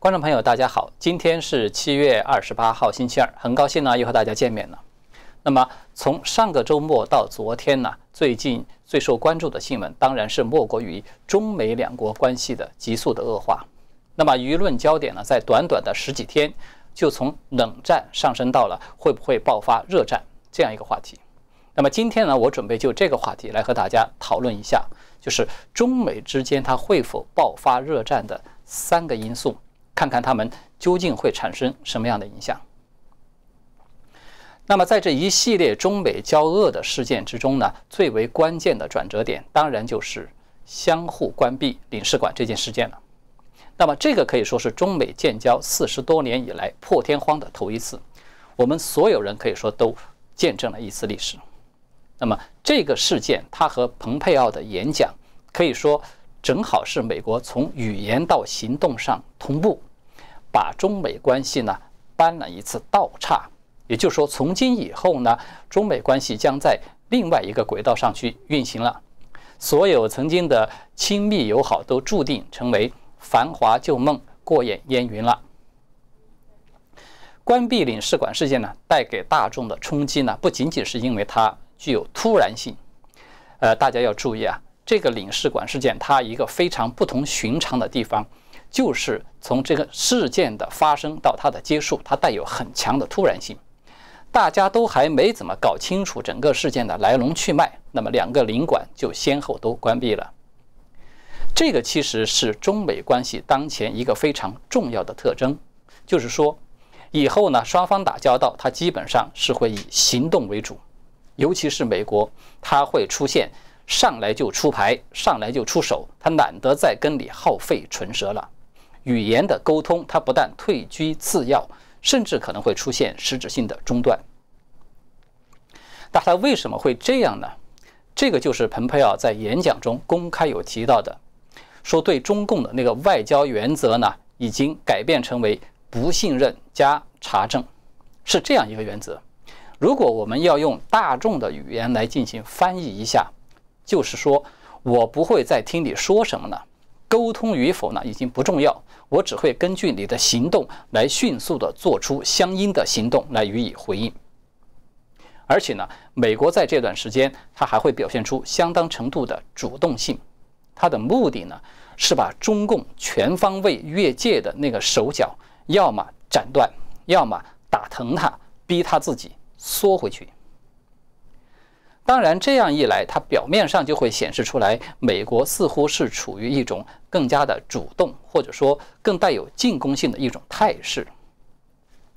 观众朋友，大家好，今天是七月二十八号，星期二，很高兴呢又和大家见面了。那么从上个周末到昨天呢，最近最受关注的新闻当然是莫过于中美两国关系的急速的恶化。那么舆论焦点呢，在短短的十几天，就从冷战上升到了会不会爆发热战这样一个话题。那么今天呢，我准备就这个话题来和大家讨论一下，就是中美之间它会否爆发热战的三个因素，看看他们究竟会产生什么样的影响。那么在这一系列中美交恶的事件之中呢，最为关键的转折点，当然就是相互关闭领事馆这件事件了。那么这个可以说是中美建交四十多年以来破天荒的头一次，我们所有人可以说都见证了一次历史。那么这个事件，它和蓬佩奥的演讲，可以说正好是美国从语言到行动上同步，把中美关系呢搬了一次倒岔。也就是说，从今以后呢，中美关系将在另外一个轨道上去运行了。所有曾经的亲密友好都注定成为繁华旧梦，过眼烟云了。关闭领事馆事件呢，带给大众的冲击呢，不仅仅是因为它具有突然性。呃，大家要注意啊，这个领事馆事件它一个非常不同寻常的地方，就是从这个事件的发生到它的结束，它带有很强的突然性。大家都还没怎么搞清楚整个事件的来龙去脉，那么两个领馆就先后都关闭了。这个其实是中美关系当前一个非常重要的特征，就是说，以后呢双方打交道，它基本上是会以行动为主，尤其是美国，它会出现上来就出牌、上来就出手，它懒得再跟你耗费唇舌了。语言的沟通，它不但退居次要。甚至可能会出现实质性的中断。那他为什么会这样呢？这个就是蓬佩奥在演讲中公开有提到的，说对中共的那个外交原则呢，已经改变成为不信任加查证，是这样一个原则。如果我们要用大众的语言来进行翻译一下，就是说我不会再听你说什么了。沟通与否呢，已经不重要，我只会根据你的行动来迅速的做出相应的行动来予以回应。而且呢，美国在这段时间，它还会表现出相当程度的主动性，它的目的呢，是把中共全方位越界的那个手脚，要么斩断，要么打疼他，逼他自己缩回去。当然，这样一来，它表面上就会显示出来，美国似乎是处于一种更加的主动，或者说更带有进攻性的一种态势。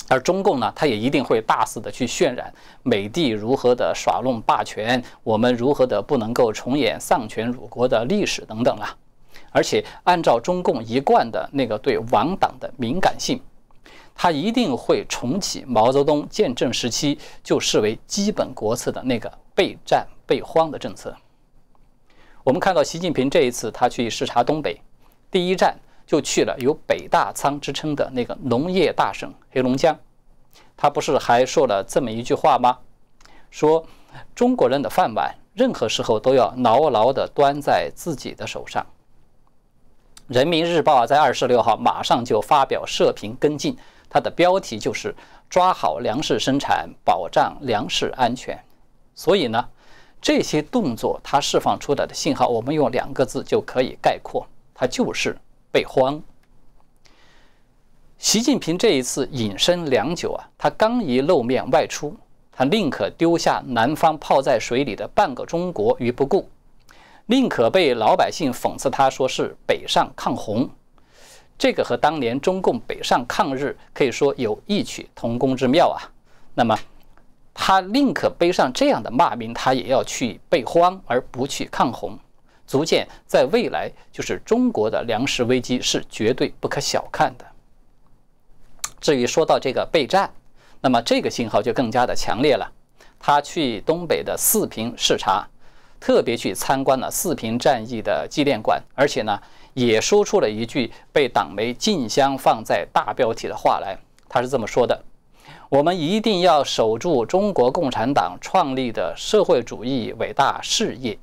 而中共呢，它也一定会大肆的去渲染美帝如何的耍弄霸权，我们如何的不能够重演丧权辱国的历史等等啊。而且，按照中共一贯的那个对亡党的敏感性，他一定会重启毛泽东建政时期就视为基本国策的那个。备战备荒的政策，我们看到习近平这一次他去视察东北，第一站就去了有“北大仓”之称的那个农业大省黑龙江。他不是还说了这么一句话吗？说中国人的饭碗任何时候都要牢牢地端在自己的手上。人民日报在二十六号马上就发表社评跟进，它的标题就是“抓好粮食生产，保障粮食安全”。所以呢，这些动作它释放出来的信号，我们用两个字就可以概括，它就是备荒。习近平这一次隐身良久啊，他刚一露面外出，他宁可丢下南方泡在水里的半个中国于不顾，宁可被老百姓讽刺他说是北上抗洪，这个和当年中共北上抗日可以说有异曲同工之妙啊。那么。他宁可背上这样的骂名，他也要去备荒，而不去抗洪。足见在未来，就是中国的粮食危机是绝对不可小看的。至于说到这个备战，那么这个信号就更加的强烈了。他去东北的四平视察，特别去参观了四平战役的纪念馆，而且呢，也说出了一句被党媒竞相放在大标题的话来。他是这么说的。我们一定要守住中国共产党创立的社会主义伟大事业。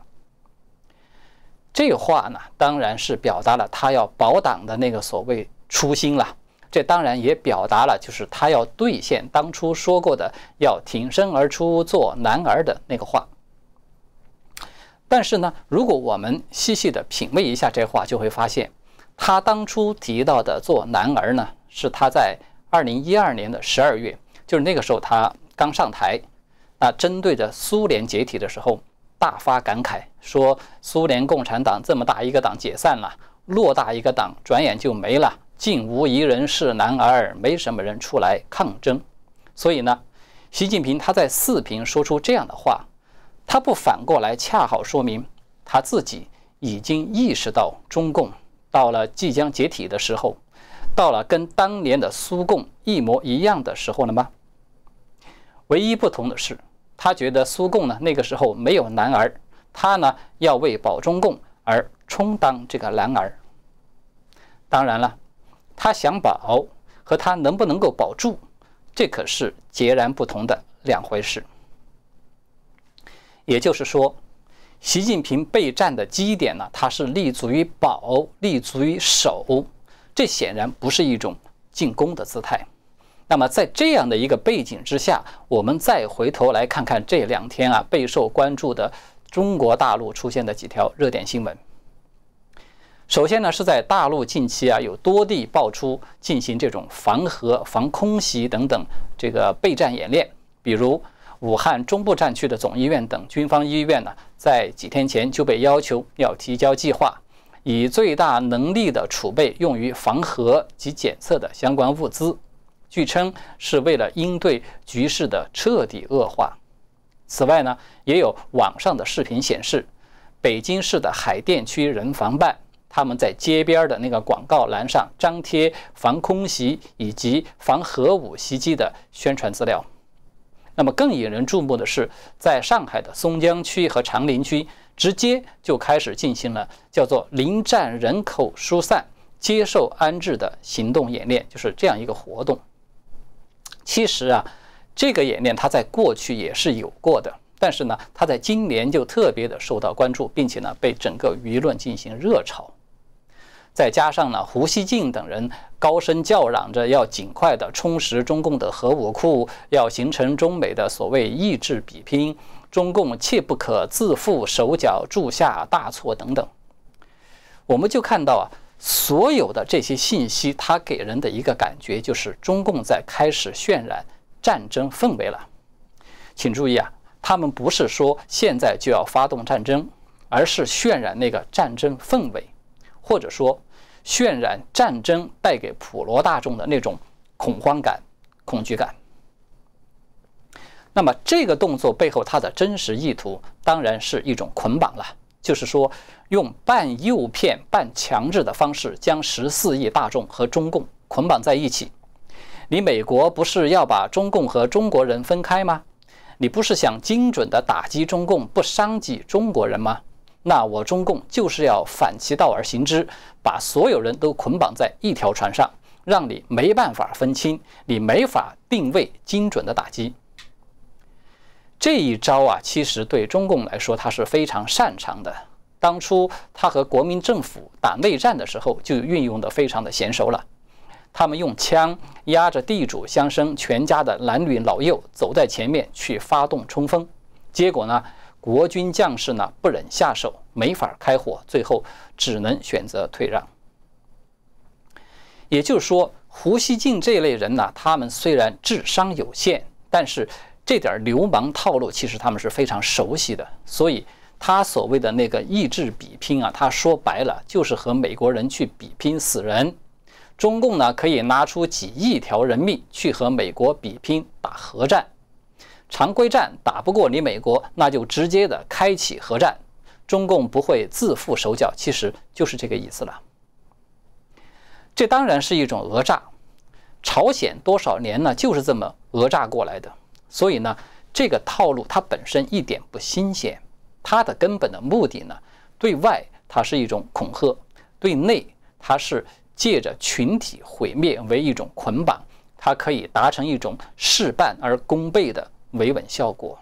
这话呢，当然是表达了他要保党的那个所谓初心了。这当然也表达了就是他要兑现当初说过的要挺身而出做男儿的那个话。但是呢，如果我们细细的品味一下这话，就会发现，他当初提到的做男儿呢，是他在二零一二年的十二月，就是那个时候他刚上台，那针对着苏联解体的时候，大发感慨说，苏联共产党这么大一个党解散了，偌大一个党转眼就没了，竟无一人是男儿，没什么人出来抗争。所以呢，习近平他在四平说出这样的话。他不反过来，恰好说明他自己已经意识到中共到了即将解体的时候，到了跟当年的苏共一模一样的时候了吗？唯一不同的是，他觉得苏共呢那个时候没有男儿，他呢要为保中共而充当这个男儿。当然了，他想保和他能不能够保住，这可是截然不同的两回事。也就是说，习近平备战的基点呢，它是立足于保，立足于守，这显然不是一种进攻的姿态。那么在这样的一个背景之下，我们再回头来看看这两天啊备受关注的中国大陆出现的几条热点新闻。首先呢，是在大陆近期啊有多地爆出进行这种防核、防空袭等等这个备战演练，比如。武汉中部战区的总医院等军方医院呢，在几天前就被要求要提交计划，以最大能力的储备用于防核及检测的相关物资，据称是为了应对局势的彻底恶化。此外呢，也有网上的视频显示，北京市的海淀区人防办他们在街边的那个广告栏上张贴防空袭以及防核武袭击的宣传资料。那么更引人注目的是，在上海的松江区和长宁区，直接就开始进行了叫做“临战人口疏散、接受安置”的行动演练，就是这样一个活动。其实啊，这个演练它在过去也是有过的，但是呢，它在今年就特别的受到关注，并且呢，被整个舆论进行热炒。再加上呢，胡锡进等人高声叫嚷着要尽快的充实中共的核武库，要形成中美的所谓意志比拼，中共切不可自负手脚，铸下大错等等。我们就看到啊，所有的这些信息，它给人的一个感觉就是中共在开始渲染战争氛围了。请注意啊，他们不是说现在就要发动战争，而是渲染那个战争氛围。或者说，渲染战争带给普罗大众的那种恐慌感、恐惧感。那么，这个动作背后它的真实意图，当然是一种捆绑了，就是说，用半诱骗、半强制的方式，将十四亿大众和中共捆绑在一起。你美国不是要把中共和中国人分开吗？你不是想精准的打击中共，不伤及中国人吗？那我中共就是要反其道而行之，把所有人都捆绑在一条船上，让你没办法分清，你没法定位精准的打击。这一招啊，其实对中共来说，他是非常擅长的。当初他和国民政府打内战的时候，就运用的非常的娴熟了。他们用枪压着地主乡绅全家的男女老幼，走在前面去发动冲锋，结果呢？国军将士呢不忍下手，没法开火，最后只能选择退让。也就是说，胡锡进这类人呢，他们虽然智商有限，但是这点流氓套路其实他们是非常熟悉的。所以，他所谓的那个意志比拼啊，他说白了就是和美国人去比拼死人。中共呢可以拿出几亿条人命去和美国比拼打核战。常规战打不过你美国，那就直接的开启核战，中共不会自负手脚，其实就是这个意思了。这当然是一种讹诈，朝鲜多少年呢就是这么讹诈过来的，所以呢，这个套路它本身一点不新鲜，它的根本的目的呢，对外它是一种恐吓，对内它是借着群体毁灭为一种捆绑，它可以达成一种事半而功倍的。维稳效果，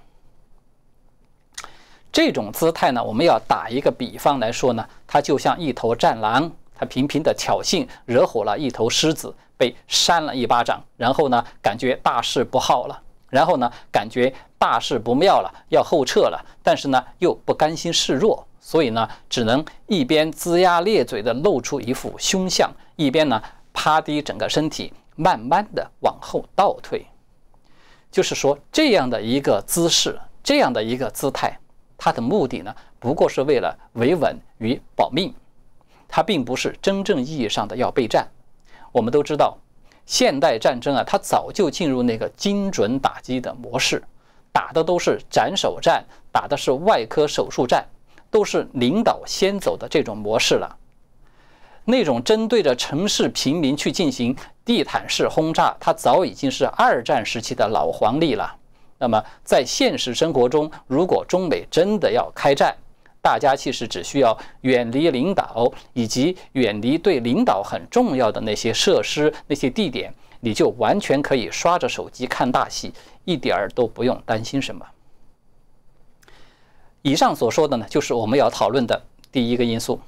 这种姿态呢，我们要打一个比方来说呢，它就像一头战狼，它频频的挑衅，惹火了一头狮子，被扇了一巴掌，然后呢，感觉大事不好了，然后呢，感觉大事不妙了，要后撤了，但是呢，又不甘心示弱，所以呢，只能一边龇牙咧嘴的露出一副凶相，一边呢，趴低整个身体，慢慢的往后倒退。就是说，这样的一个姿势，这样的一个姿态，它的目的呢，不过是为了维稳与保命，它并不是真正意义上的要备战。我们都知道，现代战争啊，它早就进入那个精准打击的模式，打的都是斩首战，打的是外科手术战，都是领导先走的这种模式了。那种针对着城市平民去进行地毯式轰炸，它早已经是二战时期的老黄历了。那么，在现实生活中，如果中美真的要开战，大家其实只需要远离领导，以及远离对领导很重要的那些设施、那些地点，你就完全可以刷着手机看大戏，一点儿都不用担心什么。以上所说的呢，就是我们要讨论的第一个因素。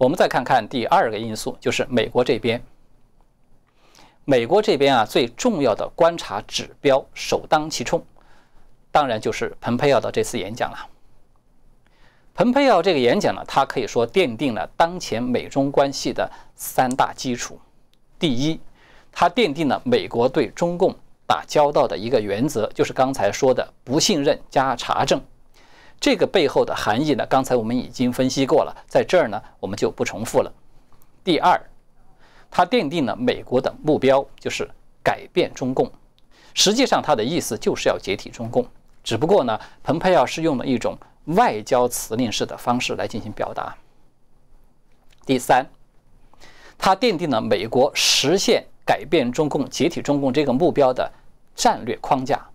我们再看看第二个因素，就是美国这边。美国这边啊，最重要的观察指标首当其冲，当然就是蓬佩奥的这次演讲了。蓬佩奥这个演讲呢，他可以说奠定了当前美中关系的三大基础。第一，它奠定了美国对中共打交道的一个原则，就是刚才说的不信任加查证。这个背后的含义呢？刚才我们已经分析过了，在这儿呢，我们就不重复了。第二，它奠定了美国的目标，就是改变中共。实际上，它的意思就是要解体中共，只不过呢，蓬佩奥是用了一种外交辞令式的方式来进行表达。第三，它奠定了美国实现改变中共、解体中共这个目标的战略框架。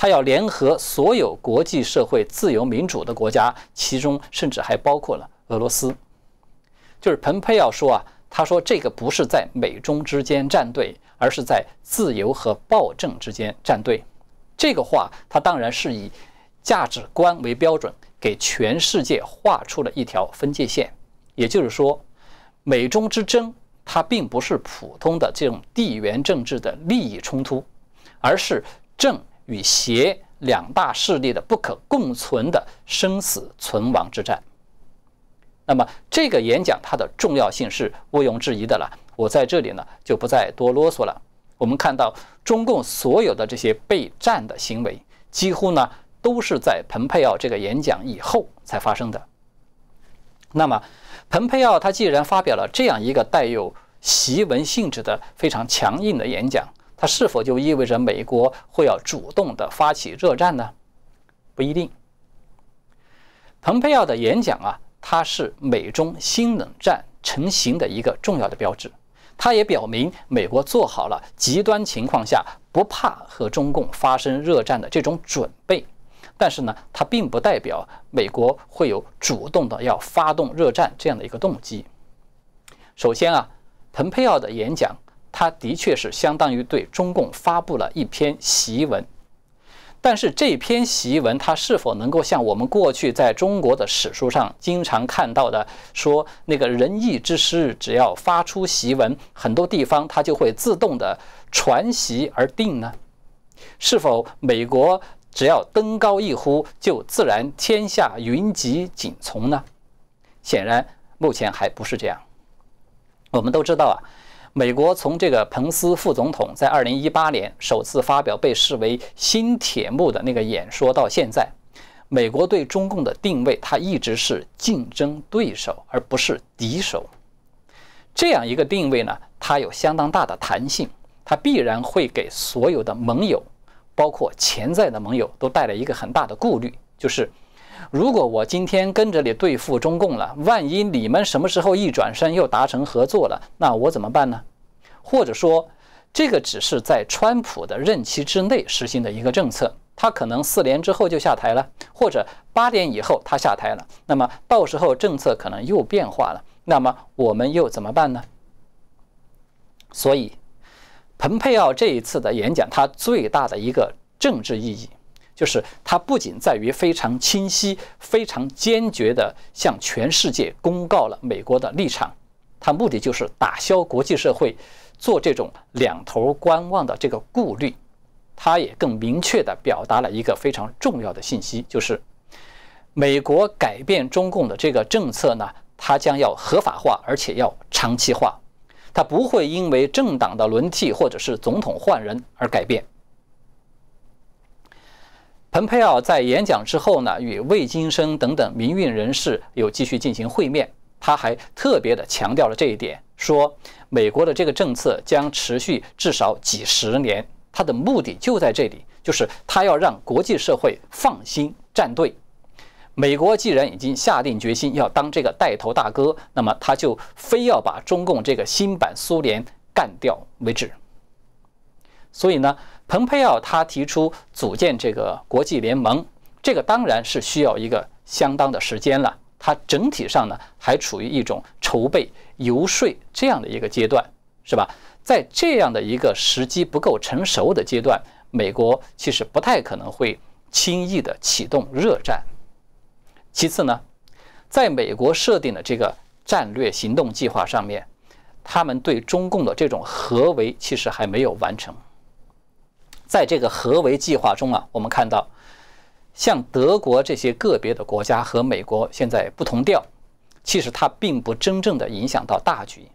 他要联合所有国际社会自由民主的国家，其中甚至还包括了俄罗斯。就是蓬佩奥说啊，他说这个不是在美中之间站队，而是在自由和暴政之间站队。这个话，他当然是以价值观为标准，给全世界画出了一条分界线。也就是说，美中之争，它并不是普通的这种地缘政治的利益冲突，而是正。与邪两大势力的不可共存的生死存亡之战。那么，这个演讲它的重要性是毋庸置疑的了。我在这里呢就不再多啰嗦了。我们看到，中共所有的这些备战的行为，几乎呢都是在蓬佩奥这个演讲以后才发生的。那么，蓬佩奥他既然发表了这样一个带有檄文性质的非常强硬的演讲，它是否就意味着美国会要主动的发起热战呢？不一定。蓬佩奥的演讲啊，它是美中新冷战成型的一个重要的标志。它也表明美国做好了极端情况下不怕和中共发生热战的这种准备。但是呢，它并不代表美国会有主动的要发动热战这样的一个动机。首先啊，蓬佩奥的演讲。他的确是相当于对中共发布了一篇檄文，但是这篇檄文，它是否能够像我们过去在中国的史书上经常看到的，说那个仁义之师只要发出檄文，很多地方它就会自动的传檄而定呢？是否美国只要登高一呼，就自然天下云集锦从呢？显然，目前还不是这样。我们都知道啊。美国从这个彭斯副总统在二零一八年首次发表被视为新铁幕的那个演说到现在，美国对中共的定位，它一直是竞争对手而不是敌手。这样一个定位呢，它有相当大的弹性，它必然会给所有的盟友，包括潜在的盟友，都带来一个很大的顾虑，就是。如果我今天跟着你对付中共了，万一你们什么时候一转身又达成合作了，那我怎么办呢？或者说，这个只是在川普的任期之内实行的一个政策，他可能四年之后就下台了，或者八年以后他下台了，那么到时候政策可能又变化了，那么我们又怎么办呢？所以，蓬佩奥这一次的演讲，它最大的一个政治意义。就是它不仅在于非常清晰、非常坚决地向全世界公告了美国的立场，它目的就是打消国际社会做这种两头观望的这个顾虑。它也更明确地表达了一个非常重要的信息，就是美国改变中共的这个政策呢，它将要合法化，而且要长期化，它不会因为政党的轮替或者是总统换人而改变。蓬佩奥在演讲之后呢，与魏金生等等民运人士有继续进行会面，他还特别的强调了这一点，说美国的这个政策将持续至少几十年。他的目的就在这里，就是他要让国际社会放心站队。美国既然已经下定决心要当这个带头大哥，那么他就非要把中共这个新版苏联干掉为止。所以呢，蓬佩奥他提出组建这个国际联盟，这个当然是需要一个相当的时间了。它整体上呢，还处于一种筹备、游说这样的一个阶段，是吧？在这样的一个时机不够成熟的阶段，美国其实不太可能会轻易的启动热战。其次呢，在美国设定的这个战略行动计划上面，他们对中共的这种合围其实还没有完成。在这个合围计划中啊，我们看到，像德国这些个别的国家和美国现在不同调，其实它并不真正的影响到大局。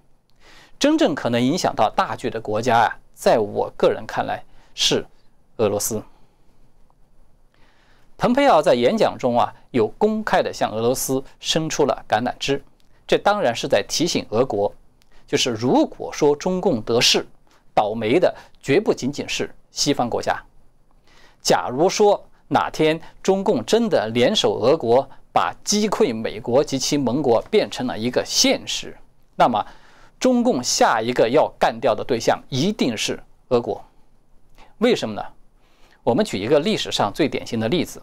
真正可能影响到大局的国家啊，在我个人看来是俄罗斯。蓬佩奥在演讲中啊，有公开的向俄罗斯伸出了橄榄枝，这当然是在提醒俄国，就是如果说中共得势，倒霉的绝不仅仅是西方国家。假如说哪天中共真的联手俄国，把击溃美国及其盟国变成了一个现实，那么。中共下一个要干掉的对象一定是俄国，为什么呢？我们举一个历史上最典型的例子，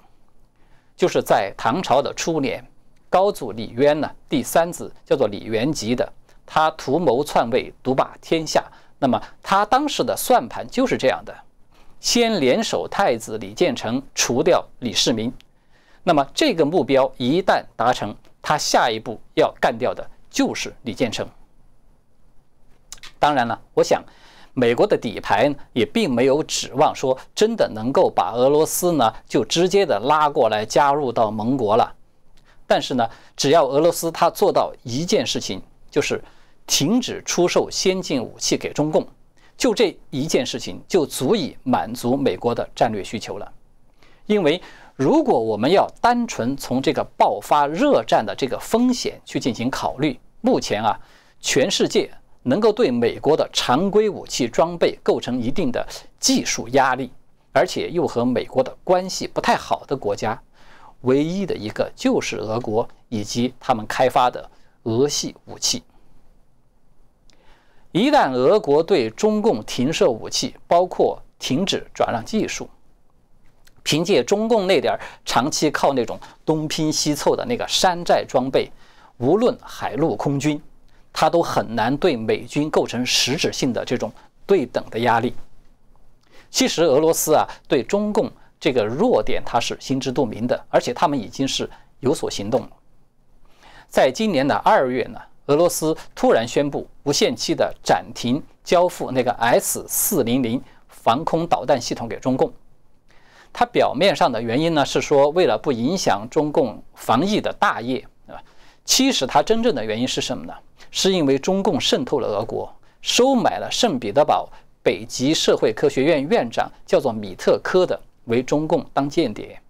就是在唐朝的初年，高祖李渊呢，第三子叫做李元吉的，他图谋篡位，独霸天下。那么他当时的算盘就是这样的：先联手太子李建成，除掉李世民。那么这个目标一旦达成，他下一步要干掉的就是李建成。当然了，我想，美国的底牌也并没有指望说真的能够把俄罗斯呢就直接的拉过来加入到盟国了。但是呢，只要俄罗斯他做到一件事情，就是停止出售先进武器给中共，就这一件事情就足以满足美国的战略需求了。因为如果我们要单纯从这个爆发热战的这个风险去进行考虑，目前啊，全世界。能够对美国的常规武器装备构成一定的技术压力，而且又和美国的关系不太好的国家，唯一的一个就是俄国以及他们开发的俄系武器。一旦俄国对中共停售武器，包括停止转让技术，凭借中共那点长期靠那种东拼西凑的那个山寨装备，无论海陆空军。它都很难对美军构成实质性的这种对等的压力。其实俄罗斯啊，对中共这个弱点，它是心知肚明的，而且他们已经是有所行动了。在今年的二月呢，俄罗斯突然宣布无限期的暂停交付那个 S 四零零防空导弹系统给中共。它表面上的原因呢，是说为了不影响中共防疫的大业，对吧？其实它真正的原因是什么呢？是因为中共渗透了俄国，收买了圣彼得堡北极社会科学院院长，叫做米特科的为中共当间谍。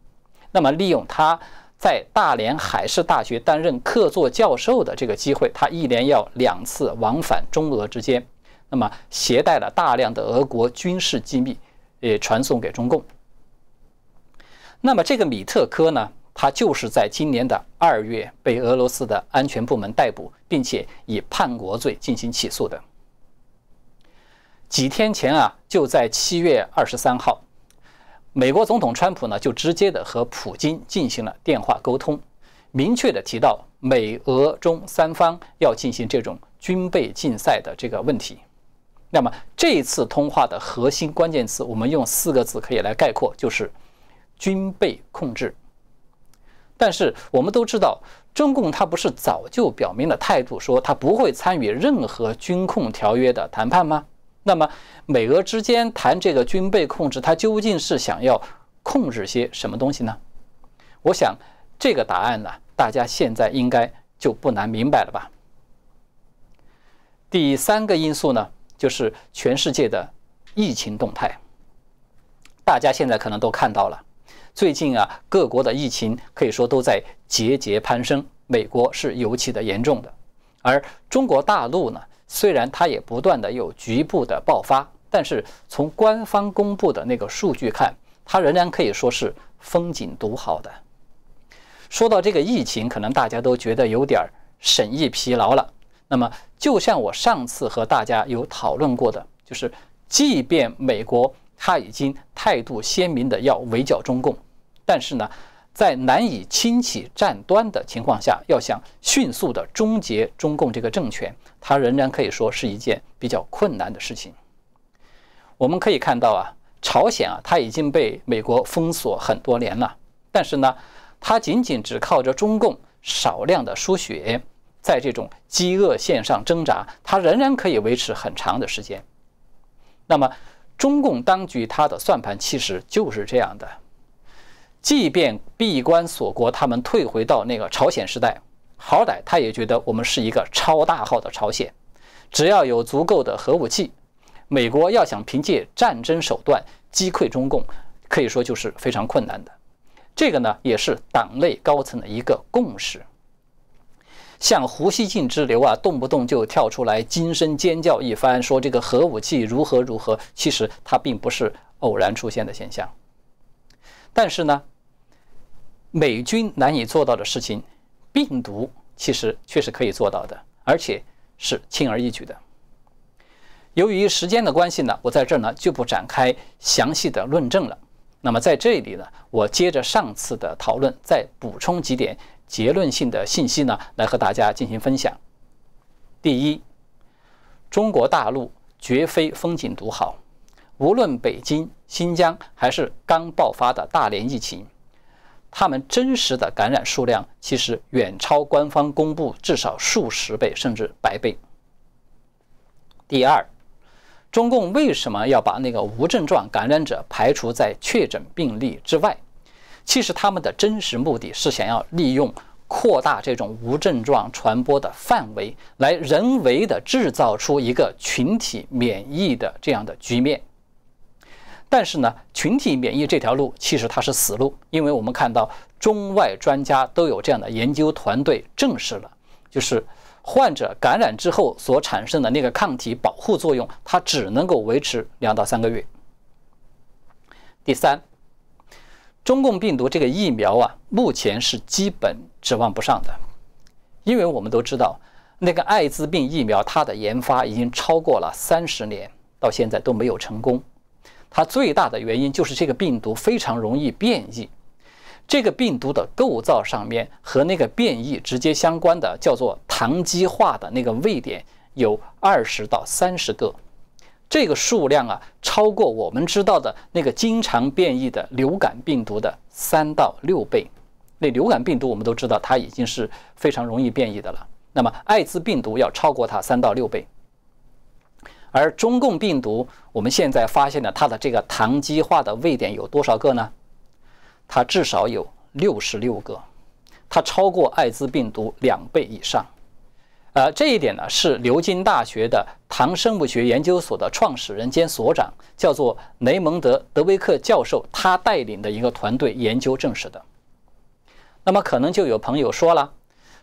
那么，利用他在大连海事大学担任客座教授的这个机会，他一连要两次往返中俄之间，那么携带了大量的俄国军事机密，也传送给中共。那么，这个米特科呢？他就是在今年的二月被俄罗斯的安全部门逮捕，并且以叛国罪进行起诉的。几天前啊，就在七月二十三号，美国总统川普呢就直接的和普京进行了电话沟通，明确的提到美俄中三方要进行这种军备竞赛的这个问题。那么这次通话的核心关键词，我们用四个字可以来概括，就是军备控制。但是我们都知道，中共他不是早就表明了态度，说他不会参与任何军控条约的谈判吗？那么美俄之间谈这个军备控制，它究竟是想要控制些什么东西呢？我想这个答案呢，大家现在应该就不难明白了吧。第三个因素呢，就是全世界的疫情动态。大家现在可能都看到了，最近啊，各国的疫情可以说都在节节攀升，美国是尤其的严重的，而中国大陆呢，虽然它也不断的有局部的爆发，但是从官方公布的那个数据看，它仍然可以说是风景独好的。说到这个疫情，可能大家都觉得有点儿审议疲劳了。那么，就像我上次和大家有讨论过的，就是即便美国。他已经态度鲜明的要围剿中共，但是呢，在难以清洗战端的情况下，要想迅速的终结中共这个政权，它仍然可以说是一件比较困难的事情。我们可以看到啊，朝鲜啊，它已经被美国封锁很多年了，但是呢，它仅仅只靠着中共少量的输血，在这种饥饿线上挣扎，它仍然可以维持很长的时间。那么，中共当局它的算盘其实就是这样的，即便闭关锁国，他们退回到那个朝鲜时代，好歹他也觉得我们是一个超大号的朝鲜，只要有足够的核武器，美国要想凭借战争手段击溃中共，可以说就是非常困难的。这个呢，也是党内高层的一个共识。像胡锡进之流啊，动不动就跳出来惊声尖叫一番，说这个核武器如何如何。其实它并不是偶然出现的现象。但是呢，美军难以做到的事情，病毒其实却是可以做到的，而且是轻而易举的。由于时间的关系呢，我在这儿呢就不展开详细的论证了。那么在这里呢，我接着上次的讨论，再补充几点。结论性的信息呢，来和大家进行分享。第一，中国大陆绝非风景独好，无论北京、新疆还是刚爆发的大连疫情，他们真实的感染数量其实远超官方公布至少数十倍甚至百倍。第二，中共为什么要把那个无症状感染者排除在确诊病例之外？其实他们的真实目的是想要利用扩大这种无症状传播的范围，来人为的制造出一个群体免疫的这样的局面。但是呢，群体免疫这条路其实它是死路，因为我们看到中外专家都有这样的研究团队证实了，就是患者感染之后所产生的那个抗体保护作用，它只能够维持两到三个月。第三。中共病毒这个疫苗啊，目前是基本指望不上的，因为我们都知道，那个艾滋病疫苗它的研发已经超过了三十年，到现在都没有成功。它最大的原因就是这个病毒非常容易变异，这个病毒的构造上面和那个变异直接相关的叫做糖基化的那个位点有二十到三十个。这个数量啊，超过我们知道的那个经常变异的流感病毒的三到六倍。那流感病毒我们都知道，它已经是非常容易变异的了。那么艾滋病毒要超过它三到六倍。而中共病毒，我们现在发现的它的这个糖基化的位点有多少个呢？它至少有六十六个，它超过艾滋病毒两倍以上。呃，这一点呢是牛津大学的糖生物学研究所的创始人兼所长，叫做雷蒙德·德维克教授，他带领的一个团队研究证实的。那么可能就有朋友说了，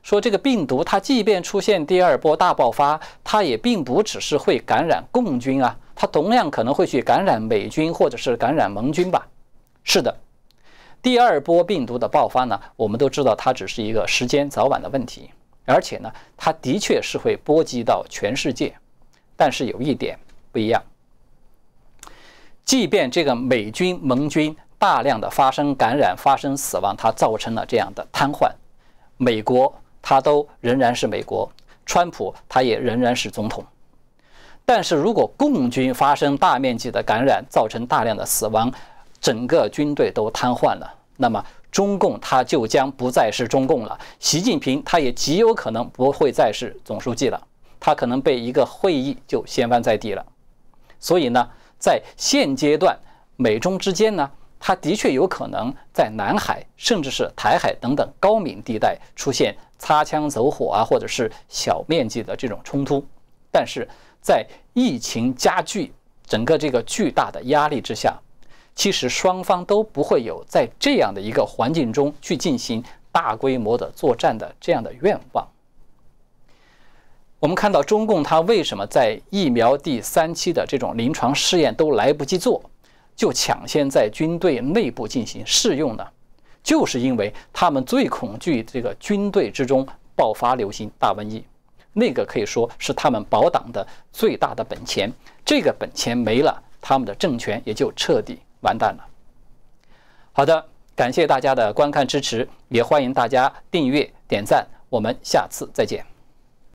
说这个病毒它即便出现第二波大爆发，它也并不只是会感染共军啊，它同样可能会去感染美军或者是感染盟军吧？是的，第二波病毒的爆发呢，我们都知道它只是一个时间早晚的问题。而且呢，它的确是会波及到全世界，但是有一点不一样，即便这个美军盟军大量的发生感染、发生死亡，它造成了这样的瘫痪，美国它都仍然是美国，川普他也仍然是总统。但是如果共军发生大面积的感染，造成大量的死亡，整个军队都瘫痪了，那么中共它就将不再是中共了，习近平他也极有可能不会再是总书记了，他可能被一个会议就掀翻在地了。所以呢，在现阶段，美中之间呢，它的确有可能在南海甚至是台海等等高敏地带出现擦枪走火啊，或者是小面积的这种冲突，但是在疫情加剧。整个这个巨大的压力之下，其实双方都不会有在这样的一个环境中去进行大规模的作战的这样的愿望。我们看到中共它为什么在疫苗第三期的这种临床试验都来不及做，就抢先在军队内部进行试用呢？就是因为他们最恐惧这个军队之中爆发流行大瘟疫。那个可以说是他们保党的最大的本钱，这个本钱没了，他们的政权也就彻底完蛋了。好的，感谢大家的观看支持，也欢迎大家订阅点赞，我们下次再见。